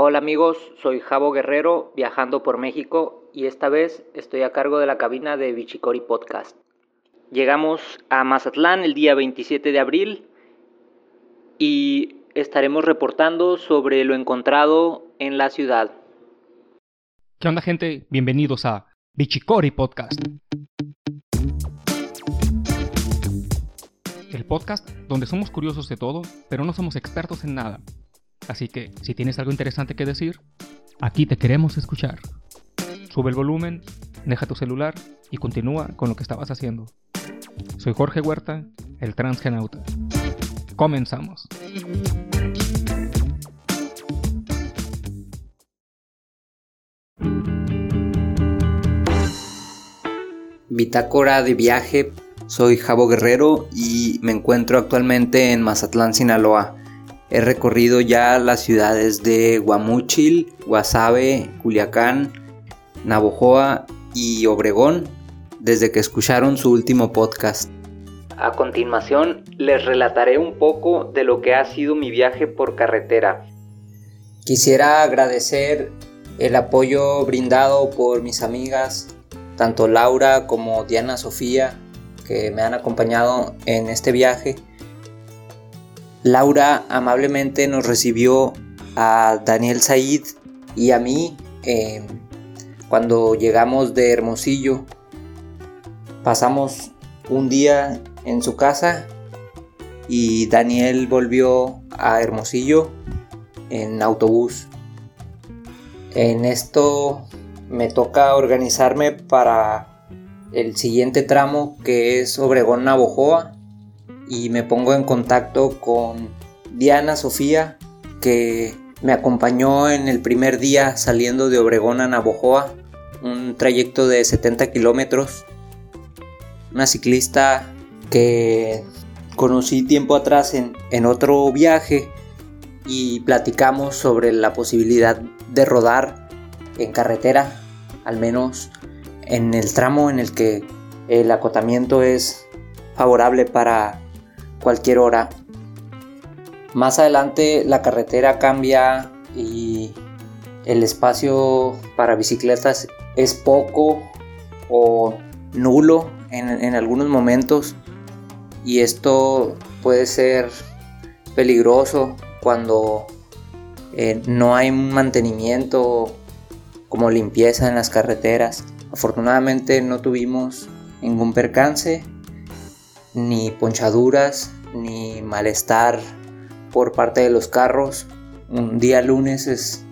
Hola amigos, soy Javo Guerrero viajando por México y esta vez estoy a cargo de la cabina de Bichicori Podcast. Llegamos a Mazatlán el día 27 de abril y estaremos reportando sobre lo encontrado en la ciudad. ¿Qué onda gente? Bienvenidos a Bichicori Podcast. El podcast donde somos curiosos de todo, pero no somos expertos en nada. Así que, si tienes algo interesante que decir, aquí te queremos escuchar. Sube el volumen, deja tu celular y continúa con lo que estabas haciendo. Soy Jorge Huerta, el transgenauta. Comenzamos. Bitácora de viaje, soy Javo Guerrero y me encuentro actualmente en Mazatlán, Sinaloa. He recorrido ya las ciudades de Guamúchil, Guasave, Culiacán, Navojoa y Obregón desde que escucharon su último podcast. A continuación les relataré un poco de lo que ha sido mi viaje por carretera. Quisiera agradecer el apoyo brindado por mis amigas, tanto Laura como Diana Sofía, que me han acompañado en este viaje Laura amablemente nos recibió a Daniel Said y a mí em, cuando llegamos de Hermosillo. Pasamos un día en su casa y Daniel volvió a Hermosillo en autobús. En esto me toca organizarme para el siguiente tramo que es Obregón Navojoa y me pongo en contacto con Diana Sofía que me acompañó en el primer día saliendo de Obregón a Navojoa, un trayecto de 70 kilómetros. Una ciclista que conocí tiempo atrás en, en otro viaje y platicamos sobre la posibilidad de rodar en carretera, al menos en el tramo en el que el acotamiento es favorable para cualquier hora. Más adelante la carretera cambia y el espacio para bicicletas es poco o nulo en, algunos momentos y esto puede ser peligroso cuando eh, no hay mantenimiento como limpieza en las carreteras. Afortunadamente no tuvimos ningún percance ni ponchaduras, ni malestar por parte de los carros. Un día lunes es,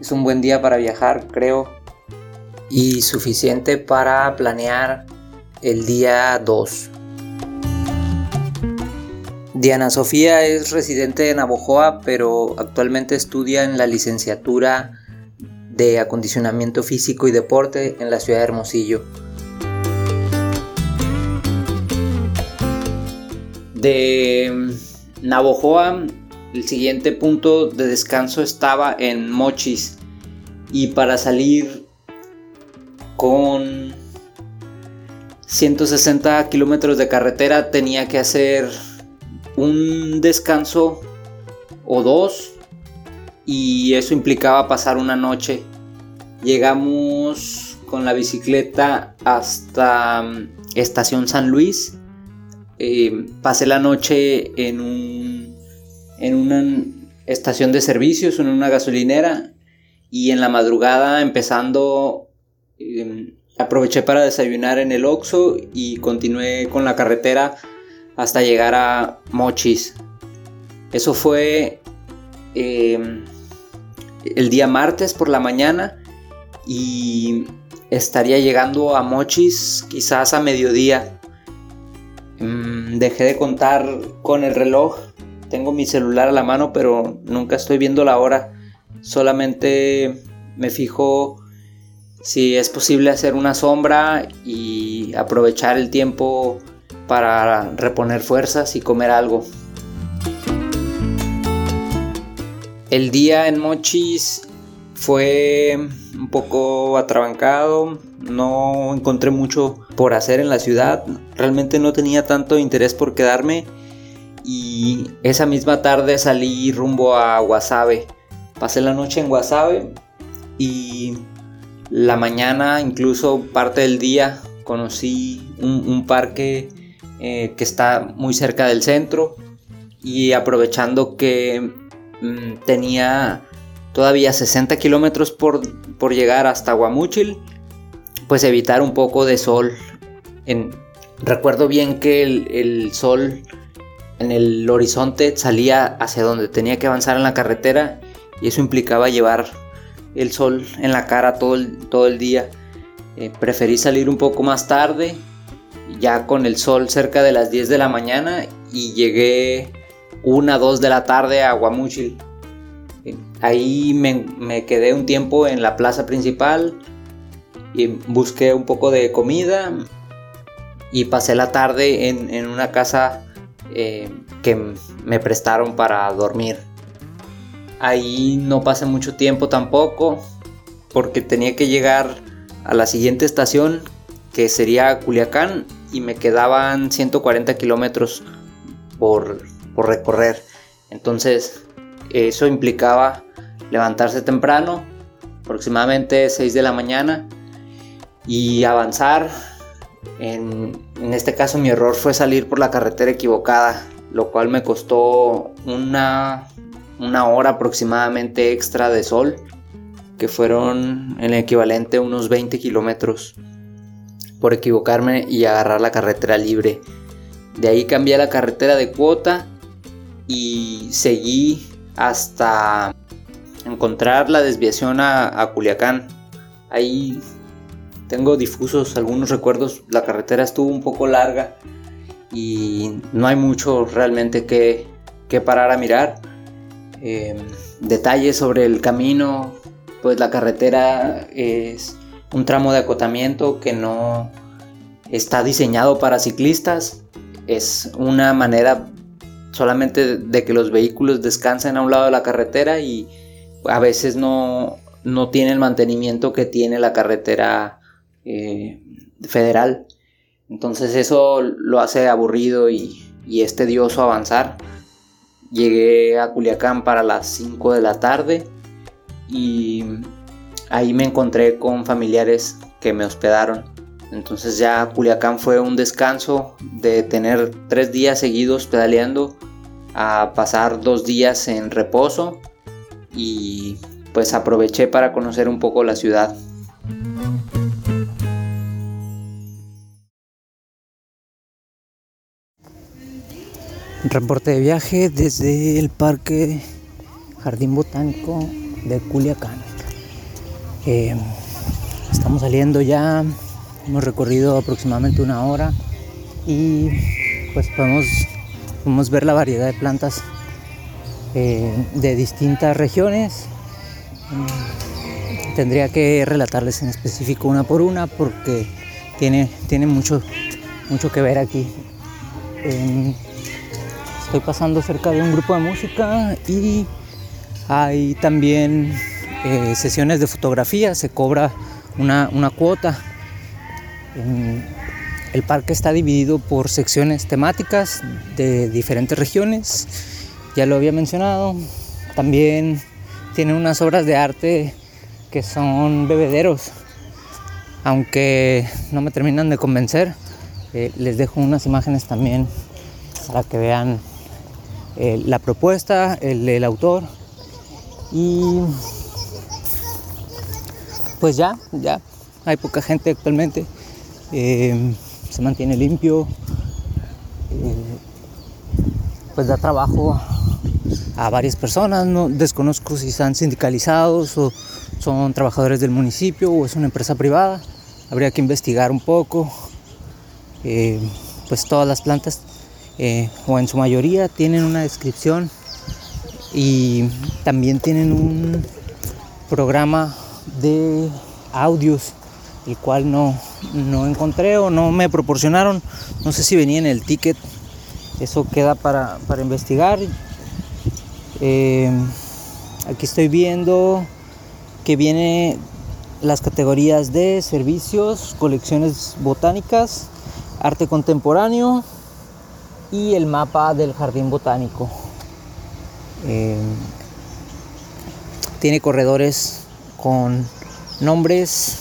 es un buen día para viajar, creo, y suficiente para planear el día 2. Diana Sofía es residente de Navojoa, pero actualmente estudia en la licenciatura de acondicionamiento físico y deporte en la ciudad de Hermosillo. De Navojoa, el siguiente punto de descanso estaba en Mochis. Y para salir con 160 kilómetros de carretera tenía que hacer un descanso o dos. Y eso implicaba pasar una noche. Llegamos con la bicicleta hasta mm, Estación San Luis eh, pasé la noche en, un, en una estación de servicios, en una gasolinera, y en la madrugada empezando em, aproveché para desayunar en el Oxxo y continué con la carretera hasta llegar a Mochis. Eso fue em, el día martes por la mañana y estaría llegando a Mochis quizás a mediodía. Dejé de contar con el reloj. Tengo mi celular a la mano, pero nunca estoy viendo la hora. Solamente me fijo si es posible hacer una sombra y aprovechar el tiempo para reponer fuerzas y comer algo. El día en Mochis fue un poco atrabancado, no encontré mucho por hacer en la ciudad, realmente no tenía tanto interés por quedarme y esa misma tarde salí rumbo a Guasave. Pasé la noche en Guasave y la mañana, incluso parte del día, conocí un, parque eh, que está muy cerca del centro y aprovechando que mm, tenía todavía 60 kilómetros por, por, llegar hasta Guamuchil, pues evitar un poco de sol. En, recuerdo bien que el, sol en el horizonte salía hacia donde tenía que avanzar en la carretera y eso implicaba llevar el sol en la cara todo el, todo el día. Eh, preferí salir un poco más tarde, ya con el sol cerca de las 10 de la mañana y llegué una, dos de la tarde a Guamuchil. Ahí me, quedé un tiempo en la plaza principal y busqué un poco de comida y pasé la tarde en, una casa eh, que me prestaron para dormir. Ahí no pasé mucho tiempo tampoco porque tenía que llegar a la siguiente estación que sería Culiacán y me quedaban 140 kilómetros por, por recorrer. Entonces eso implicaba levantarse temprano, aproximadamente 6 de la mañana, y avanzar. En, en, este caso mi error fue salir por la carretera equivocada, lo cual me costó una, una hora aproximadamente extra de sol, que fueron en el equivalente a unos 20 kilómetros por equivocarme y agarrar la carretera libre. De ahí cambié la carretera de cuota y seguí hasta encontrar la desviación a, Culiacán. Ahí tengo difusos algunos recuerdos. La carretera estuvo un poco larga y no hay mucho realmente que, que parar a mirar. Em, detalles sobre el camino, pues la carretera es un tramo de acotamiento que no está diseñado para ciclistas. Es una manera solamente de que los vehículos descansen a un lado de la carretera y a veces no, no tiene el mantenimiento que tiene la carretera eh, federal. Entonces eso lo hace aburrido y, y es tedioso avanzar. Llegué a Culiacán para las 5 de la tarde y ahí me encontré con familiares que me hospedaron. Entonces ya Culiacán fue un descanso de tener tres días seguidos pedaleando a pasar dos días en reposo y pues aproveché para conocer un poco la ciudad. Reporte de viaje desde el Parque Jardín Botánico de Culiacán. Eh, estamos saliendo ya Hemos recorrido aproximadamente una hora y pues podemos, podemos ver la variedad de plantas eh, de distintas regiones. Mm, tendría que relatarles en específico una por una porque tiene, tiene mucho, mucho que ver aquí. Estoy pasando cerca de un grupo de música y hay también eh, sesiones de fotografía, se cobra una, una cuota el parque está dividido por secciones temáticas de diferentes regiones, ya lo había mencionado. También tiene unas obras de arte que son bebederos, aunque no me terminan de convencer. Eh, les dejo unas imágenes también para que vean eh, la propuesta, el, el autor. Y pues ya, ya, hay poca gente actualmente. Eh, se mantiene limpio, eh, pues da trabajo a varias personas, no desconozco si están sindicalizados o son trabajadores del municipio o es una empresa privada, habría que investigar un poco, eh, pues todas las plantas o en su mayoría tienen una descripción y también tienen un programa de audios el cual no, no encontré o no me proporcionaron. No sé si venía en el ticket. Eso queda para, investigar. Eh, aquí estoy viendo que viene las categorías de servicios, colecciones botánicas, arte contemporáneo y el mapa del jardín botánico. Eh, tiene corredores con nombres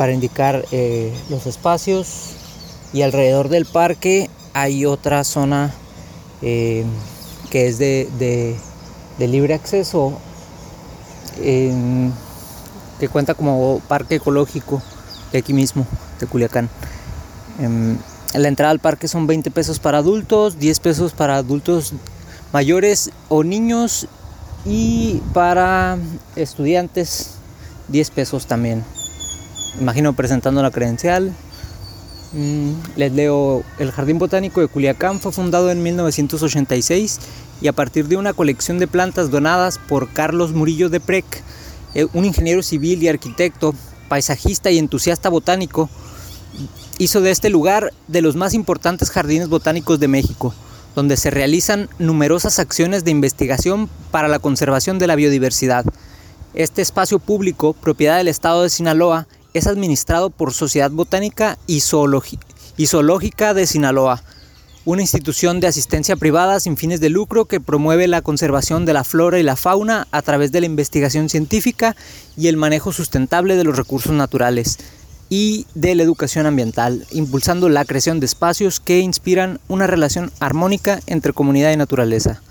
para indicar eh, los espacios y alrededor del parque hay otra zona eh, que es de, libre acceso que cuenta como parque ecológico de aquí mismo, de Culiacán. Em, la entrada al parque son 20 pesos para adultos, 10 pesos para adultos mayores o niños y para estudiantes 10 pesos también. Imagino presentando la credencial. Mm, les leo, el Jardín Botánico de Culiacán fue fundado en 1986 y a partir de una colección de plantas donadas por Carlos Murillo de Prec, eh, un ingeniero civil y arquitecto, paisajista y entusiasta botánico, hizo de este lugar de los más importantes jardines botánicos de México, donde se realizan numerosas acciones de investigación para la conservación de la biodiversidad. Este espacio público, propiedad del Estado de Sinaloa, es administrado por Sociedad Botánica y, Zoológica de Sinaloa, una institución de asistencia privada sin fines de lucro que promueve la conservación de la flora y la fauna a través de la investigación científica y el manejo sustentable de los recursos naturales y de la educación ambiental, impulsando la creación de espacios que inspiran una relación armónica entre comunidad y naturaleza.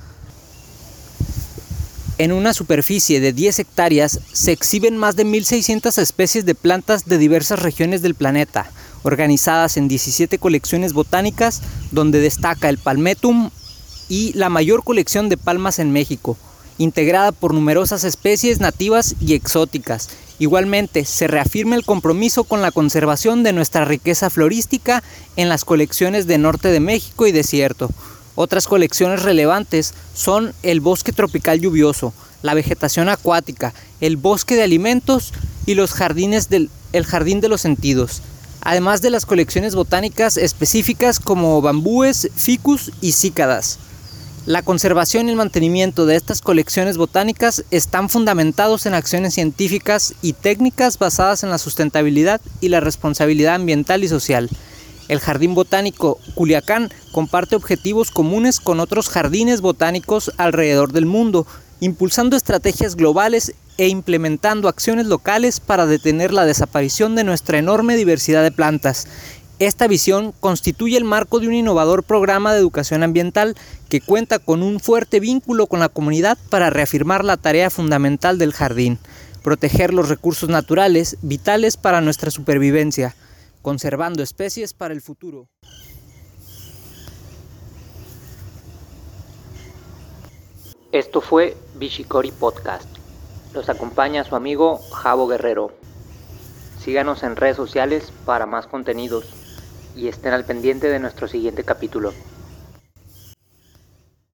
En una superficie de 10 hectáreas se exhiben más de 1.600 especies de plantas de diversas regiones del planeta, organizadas en 17 colecciones botánicas donde destaca el Palmetum y la mayor colección de palmas en México, integrada por numerosas especies nativas y exóticas. Igualmente, se reafirma el compromiso con la conservación de nuestra riqueza florística en las colecciones de Norte de México y Desierto, otras colecciones relevantes son el bosque tropical lluvioso, la vegetación acuática, el bosque de alimentos y los jardines del el jardín de los sentidos, además de las colecciones botánicas específicas como bambúes, ficus y cícadas. La conservación y el mantenimiento de estas colecciones botánicas están fundamentados en acciones científicas y técnicas basadas en la sustentabilidad y la responsabilidad ambiental y social. El Jardín Botánico Culiacán comparte objetivos comunes con otros jardines botánicos alrededor del mundo, impulsando estrategias globales e implementando acciones locales para detener la desaparición de nuestra enorme diversidad de plantas. Esta visión constituye el marco de un innovador programa de educación ambiental que cuenta con un fuerte vínculo con la comunidad para reafirmar la tarea fundamental del jardín, proteger los recursos naturales vitales para nuestra supervivencia conservando especies para el futuro. Esto fue Bishikori Podcast. Los acompaña su amigo Javo Guerrero. Síganos en redes sociales para más contenidos y estén al pendiente de nuestro siguiente capítulo.